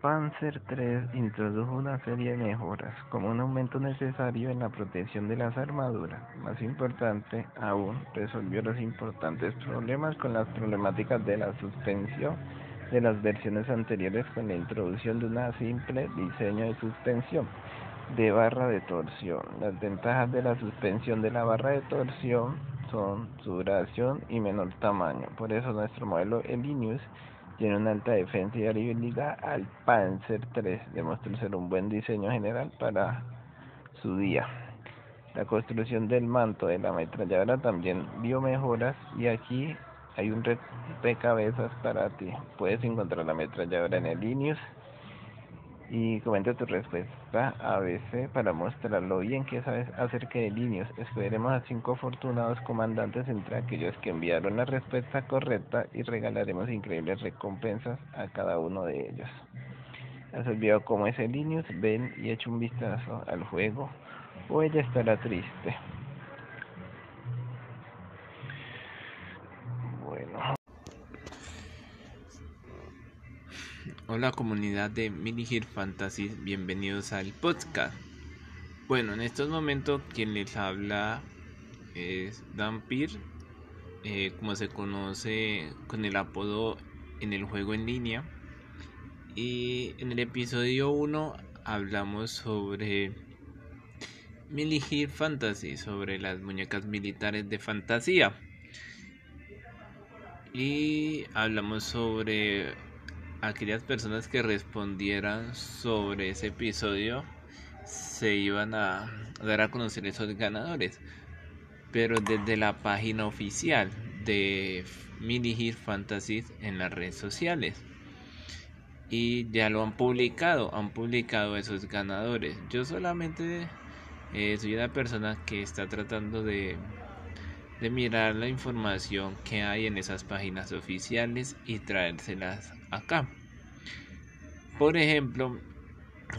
Panzer III introdujo una serie de mejoras, como un aumento necesario en la protección de las armaduras. Más importante aún, resolvió los importantes problemas con las problemáticas de la suspensión de las versiones anteriores con la introducción de una simple diseño de suspensión de barra de torsión. Las ventajas de la suspensión de la barra de torsión son su duración y menor tamaño. Por eso nuestro modelo Elinius tiene una alta defensa y habilidad al Panzer III. Demostró ser un buen diseño general para su día. La construcción del manto de la ametralladora también vio mejoras y aquí hay un rompecabezas para ti. Puedes encontrar la ametralladora en el Linux y comenta tu respuesta a veces para mostrarlo bien que sabes acerca de líneas. Escogeremos a cinco afortunados comandantes entre aquellos que enviaron la respuesta correcta y regalaremos increíbles recompensas a cada uno de ellos. ¿Has olvidado cómo es el Linux? Ven y echa un vistazo al juego o ella estará triste. Hola comunidad de Minigir Fantasy, bienvenidos al podcast. Bueno, en estos momentos quien les habla es Dampir, eh, como se conoce con el apodo en el juego en línea. Y en el episodio 1 hablamos sobre Minigir Fantasy, sobre las muñecas militares de fantasía. Y hablamos sobre aquellas personas que respondieran sobre ese episodio se iban a dar a conocer esos ganadores. Pero desde la página oficial de Mini Hit Fantasy en las redes sociales. Y ya lo han publicado han publicado esos ganadores. Yo solamente eh, soy una persona que está tratando de de mirar la información que hay en esas páginas oficiales y traérselas acá. Por ejemplo,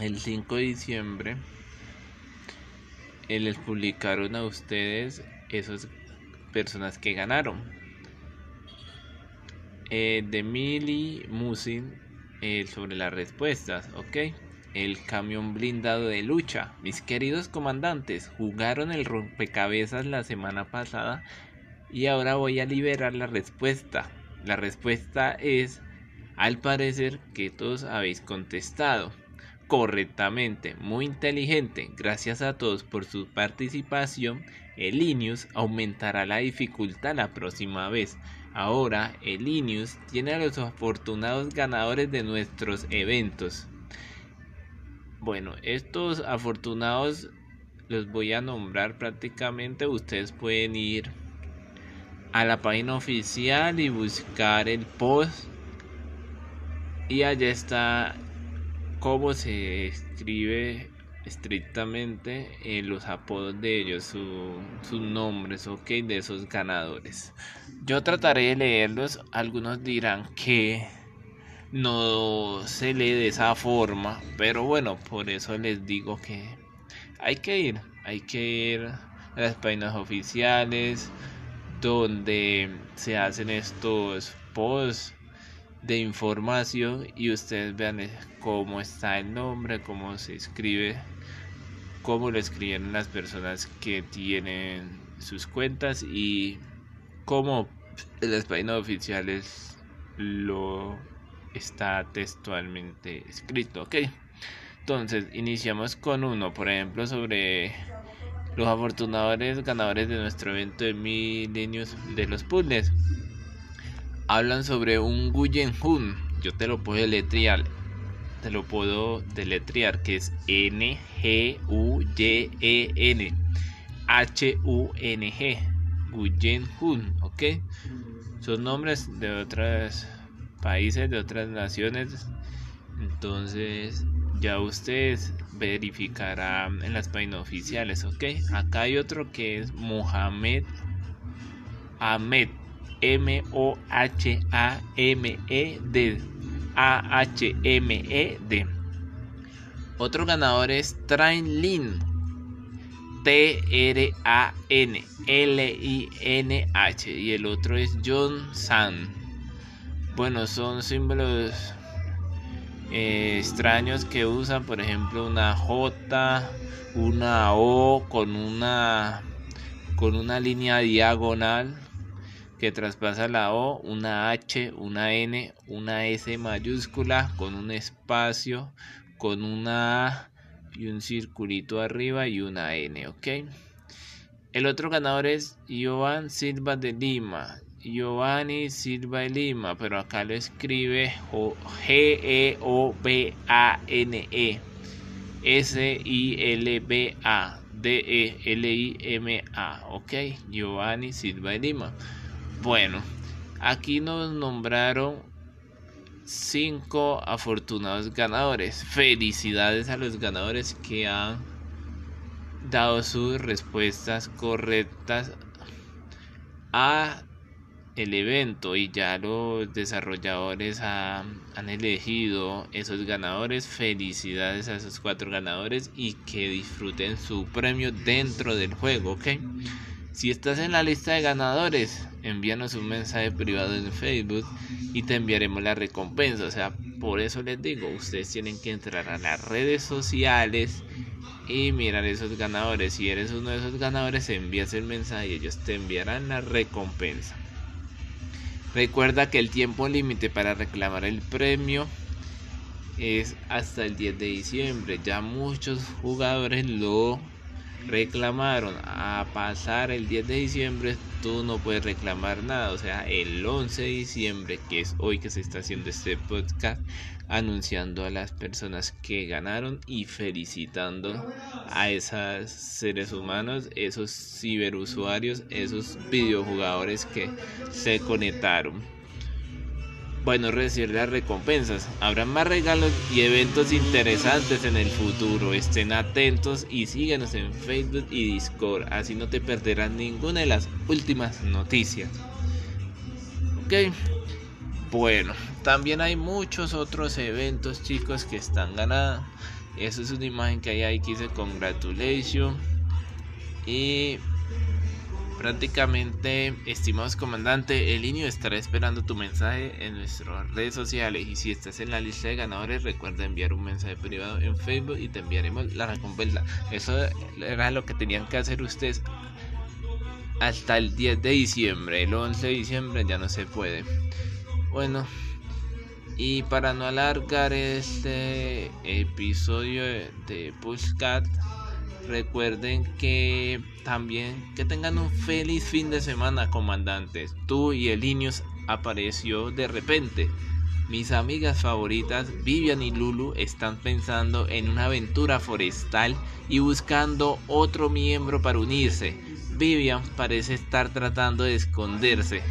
el 5 de diciembre les publicaron a ustedes esas personas que ganaron. Eh, de Mili Musin eh, sobre las respuestas, ¿ok? El camión blindado de lucha. Mis queridos comandantes, jugaron el rompecabezas la semana pasada y ahora voy a liberar la respuesta. La respuesta es, al parecer que todos habéis contestado correctamente, muy inteligente. Gracias a todos por su participación. El Linux aumentará la dificultad la próxima vez. Ahora el Linux tiene a los afortunados ganadores de nuestros eventos. Bueno, estos afortunados los voy a nombrar prácticamente. Ustedes pueden ir a la página oficial y buscar el post. Y allá está cómo se escribe estrictamente en los apodos de ellos, sus nombres, ok, de esos ganadores. Yo trataré de leerlos. Algunos dirán que no se lee de esa forma, pero bueno, por eso les digo que hay que ir, hay que ir a las páginas oficiales donde se hacen estos posts de información y ustedes vean cómo está el nombre, cómo se escribe, cómo lo escriben las personas que tienen sus cuentas y cómo en las páginas oficiales lo está textualmente escrito, ¿ok? Entonces, iniciamos con uno, por ejemplo, sobre los afortunados ganadores de nuestro evento de milenios de los puzzles. Hablan sobre un Guyen Hun. Yo te lo puedo deletrear. Te lo puedo deletrear, que es N G U Y E N H U N G. Guyen Hun, ¿ok? Son nombres de otros países, de otras naciones. Entonces, ya ustedes verificarán en las páginas oficiales, ¿ok? Acá hay otro que es Mohamed Ahmed. M-O-H-A-M-E-D. A-H-M-E-D. Otro ganador es Train Lin. T-R-A-N. L-I-N-H. Y el otro es John San. Bueno, son símbolos eh, extraños que usan, por ejemplo, una J, una O con una con una línea diagonal que traspasa la O, una H, una N, una S mayúscula con un espacio, con una A y un circulito arriba y una N, ¿ok? El otro ganador es Joan Silva de Lima. Giovanni Silva de Lima, pero acá lo escribe G-E-O-B-A-N-E. S-I-L-B-A. D-E-L-I-M-A. Ok, Giovanni Silva de Lima. Bueno, aquí nos nombraron cinco afortunados ganadores. Felicidades a los ganadores que han dado sus respuestas correctas a el evento y ya los desarrolladores han elegido esos ganadores. Felicidades a esos cuatro ganadores y que disfruten su premio dentro del juego, ¿ok? Si estás en la lista de ganadores, envíanos un mensaje privado en Facebook y te enviaremos la recompensa. O sea, por eso les digo, ustedes tienen que entrar a las redes sociales y mirar esos ganadores. Si eres uno de esos ganadores, envías el mensaje y ellos te enviarán la recompensa. Recuerda que el tiempo límite para reclamar el premio es hasta el 10 de diciembre. Ya muchos jugadores lo reclamaron. A pasar el 10 de diciembre tú no puedes reclamar nada. O sea, el 11 de diciembre, que es hoy que se está haciendo este podcast, anunciando a las personas que ganaron y felicitando a esos seres humanos, esos ciberusuarios, esos videojugadores que se conectaron. Bueno, recibir las recompensas. Habrá más regalos y eventos interesantes en el futuro. Estén atentos y síguenos en Facebook y Discord. Así no te perderás ninguna de las últimas noticias. Ok. Bueno, también hay muchos otros eventos, chicos, que están ganados. Eso es una imagen que hay ahí que dice congratulations. Y prácticamente, estimados comandante, el niño estará esperando tu mensaje en nuestras redes sociales. Y si estás en la lista de ganadores, recuerda enviar un mensaje privado en Facebook y te enviaremos la recompensa. Eso era lo que tenían que hacer ustedes hasta el 10 de diciembre. El 11 de diciembre ya no se puede. Bueno, y para no alargar este episodio de Pushcat, recuerden que también que tengan un feliz fin de semana, comandantes. Tú y el Inius apareció de repente. Mis amigas favoritas, Vivian y Lulu, están pensando en una aventura forestal y buscando otro miembro para unirse. Vivian parece estar tratando de esconderse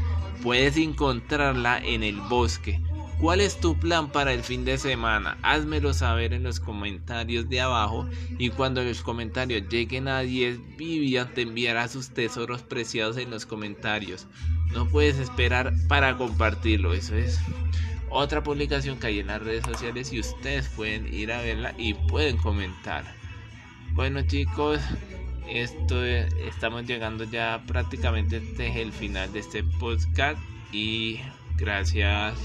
puedes encontrarla en el bosque. ¿Cuál es tu plan para el fin de semana? Házmelo saber en los comentarios de abajo y cuando los comentarios lleguen a 10, Vivian te enviará sus tesoros preciados en los comentarios. No puedes esperar para compartirlo, eso es otra publicación que hay en las redes sociales y ustedes pueden ir a verla y pueden comentar. Bueno chicos, esto estamos llegando ya prácticamente este el final de este podcast y gracias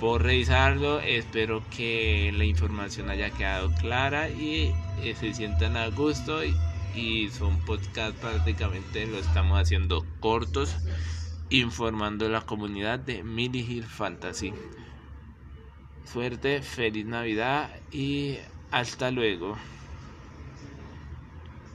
por revisarlo espero que la información haya quedado clara y eh, se sientan a gusto y, son podcast prácticamente lo estamos haciendo cortos informando a la comunidad de Mini Hill Fantasy. Suerte feliz navidad y hasta luego